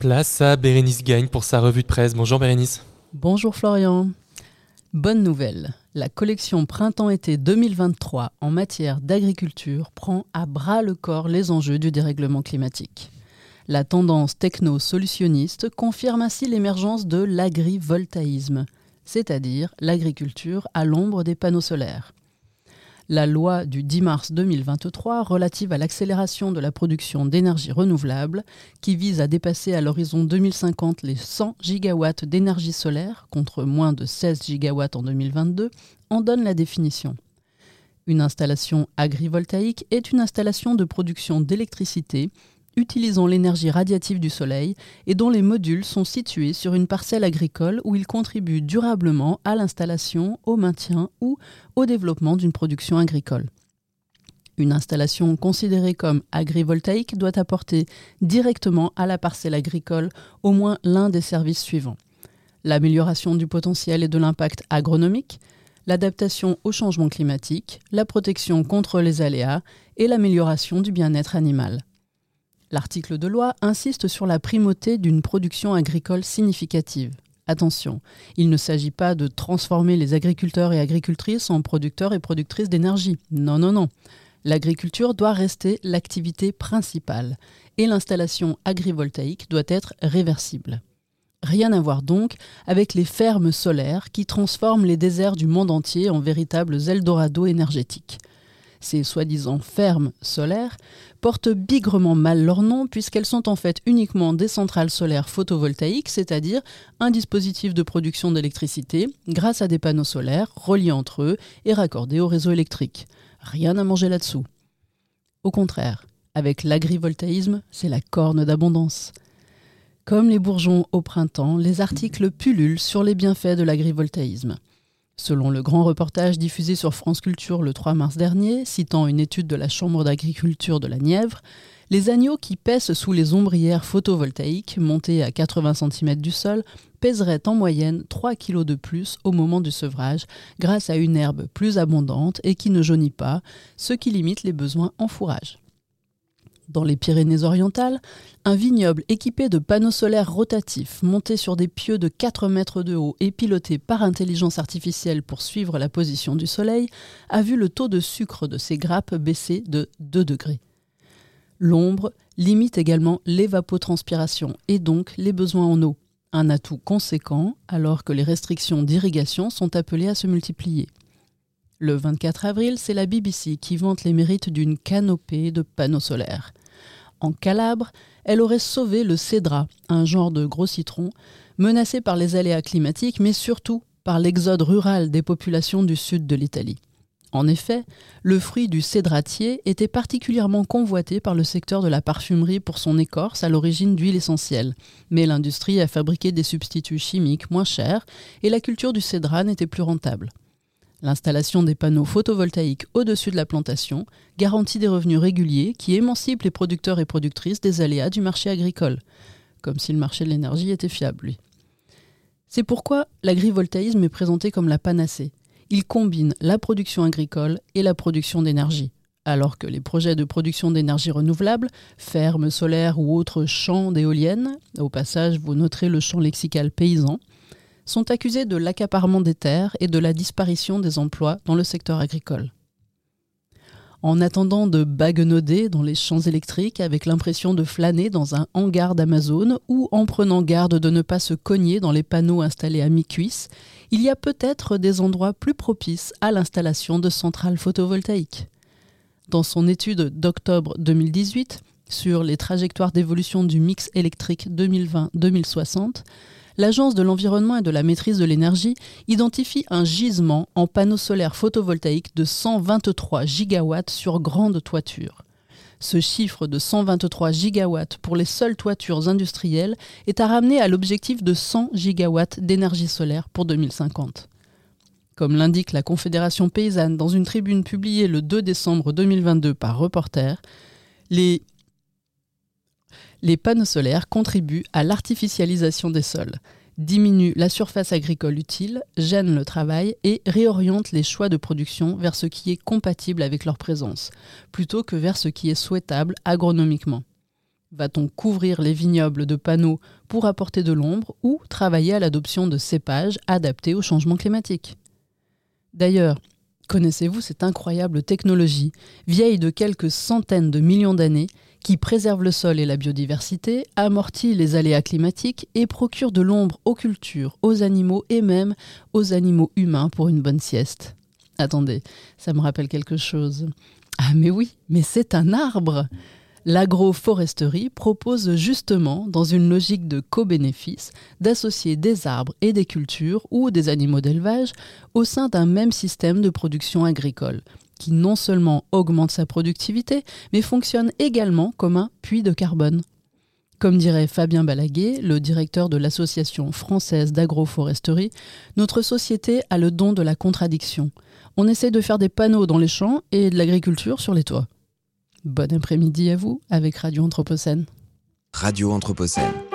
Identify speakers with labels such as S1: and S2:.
S1: Place à Bérénice Gagne pour sa revue de presse. Bonjour Bérénice.
S2: Bonjour Florian. Bonne nouvelle, la collection Printemps-été 2023 en matière d'agriculture prend à bras le corps les enjeux du dérèglement climatique. La tendance techno-solutionniste confirme ainsi l'émergence de l'agrivoltaïsme, c'est-à-dire l'agriculture à l'ombre des panneaux solaires la loi du 10 mars 2023 relative à l'accélération de la production d'énergie renouvelable, qui vise à dépasser à l'horizon 2050 les 100 gigawatts d'énergie solaire, contre moins de 16 gigawatts en 2022, en donne la définition. Une installation agrivoltaïque est une installation de production d'électricité utilisant l'énergie radiative du Soleil et dont les modules sont situés sur une parcelle agricole où ils contribuent durablement à l'installation, au maintien ou au développement d'une production agricole. Une installation considérée comme agrivoltaïque doit apporter directement à la parcelle agricole au moins l'un des services suivants. L'amélioration du potentiel et de l'impact agronomique, l'adaptation au changement climatique, la protection contre les aléas et l'amélioration du bien-être animal. L'article de loi insiste sur la primauté d'une production agricole significative. Attention, il ne s'agit pas de transformer les agriculteurs et agricultrices en producteurs et productrices d'énergie. Non, non, non. L'agriculture doit rester l'activité principale et l'installation agrivoltaïque doit être réversible. Rien à voir donc avec les fermes solaires qui transforment les déserts du monde entier en véritables Eldorado énergétiques. Ces soi-disant fermes solaires portent bigrement mal leur nom puisqu'elles sont en fait uniquement des centrales solaires photovoltaïques, c'est-à-dire un dispositif de production d'électricité grâce à des panneaux solaires reliés entre eux et raccordés au réseau électrique. Rien à manger là-dessous. Au contraire, avec l'agrivoltaïsme, c'est la corne d'abondance. Comme les bourgeons au printemps, les articles pullulent sur les bienfaits de l'agrivoltaïsme. Selon le grand reportage diffusé sur France Culture le 3 mars dernier, citant une étude de la Chambre d'agriculture de la Nièvre, les agneaux qui pèsent sous les ombrières photovoltaïques montées à 80 cm du sol pèseraient en moyenne 3 kg de plus au moment du sevrage grâce à une herbe plus abondante et qui ne jaunit pas, ce qui limite les besoins en fourrage dans les Pyrénées-Orientales, un vignoble équipé de panneaux solaires rotatifs montés sur des pieux de 4 mètres de haut et pilotés par intelligence artificielle pour suivre la position du soleil a vu le taux de sucre de ses grappes baisser de 2 degrés. L'ombre limite également l'évapotranspiration et donc les besoins en eau, un atout conséquent alors que les restrictions d'irrigation sont appelées à se multiplier. Le 24 avril, c'est la BBC qui vante les mérites d'une canopée de panneaux solaires. En Calabre, elle aurait sauvé le cédra, un genre de gros citron, menacé par les aléas climatiques, mais surtout par l'exode rural des populations du sud de l'Italie. En effet, le fruit du cédratier était particulièrement convoité par le secteur de la parfumerie pour son écorce à l'origine d'huile essentielle. Mais l'industrie a fabriqué des substituts chimiques moins chers et la culture du cédra n'était plus rentable. L'installation des panneaux photovoltaïques au-dessus de la plantation garantit des revenus réguliers qui émancipent les producteurs et productrices des aléas du marché agricole, comme si le marché de l'énergie était fiable, lui. C'est pourquoi l'agrivoltaïsme est présenté comme la panacée. Il combine la production agricole et la production d'énergie, alors que les projets de production d'énergie renouvelable, fermes solaires ou autres champs d'éoliennes, au passage vous noterez le champ lexical paysan, sont accusés de l'accaparement des terres et de la disparition des emplois dans le secteur agricole. En attendant de baguenauder dans les champs électriques avec l'impression de flâner dans un hangar d'Amazon ou en prenant garde de ne pas se cogner dans les panneaux installés à mi-cuisse, il y a peut-être des endroits plus propices à l'installation de centrales photovoltaïques. Dans son étude d'octobre 2018 sur les trajectoires d'évolution du mix électrique 2020-2060, l'Agence de l'environnement et de la maîtrise de l'énergie identifie un gisement en panneaux solaires photovoltaïques de 123 gigawatts sur grande toiture. Ce chiffre de 123 gigawatts pour les seules toitures industrielles est à ramener à l'objectif de 100 gigawatts d'énergie solaire pour 2050. Comme l'indique la Confédération paysanne dans une tribune publiée le 2 décembre 2022 par Reporter, les les panneaux solaires contribuent à l'artificialisation des sols, diminuent la surface agricole utile, gênent le travail et réorientent les choix de production vers ce qui est compatible avec leur présence, plutôt que vers ce qui est souhaitable agronomiquement. Va-t-on couvrir les vignobles de panneaux pour apporter de l'ombre ou travailler à l'adoption de cépages adaptés au changement climatique? D'ailleurs, connaissez-vous cette incroyable technologie, vieille de quelques centaines de millions d'années, qui préserve le sol et la biodiversité, amortit les aléas climatiques et procure de l'ombre aux cultures, aux animaux et même aux animaux humains pour une bonne sieste. Attendez, ça me rappelle quelque chose. Ah mais oui, mais c'est un arbre. L'agroforesterie propose justement, dans une logique de co-bénéfice, d'associer des arbres et des cultures ou des animaux d'élevage au sein d'un même système de production agricole, qui non seulement augmente sa productivité, mais fonctionne également comme un puits de carbone. Comme dirait Fabien Balaguer, le directeur de l'Association française d'agroforesterie, notre société a le don de la contradiction. On essaie de faire des panneaux dans les champs et de l'agriculture sur les toits. Bon après-midi à vous avec Radio Anthropocène.
S3: Radio Anthropocène.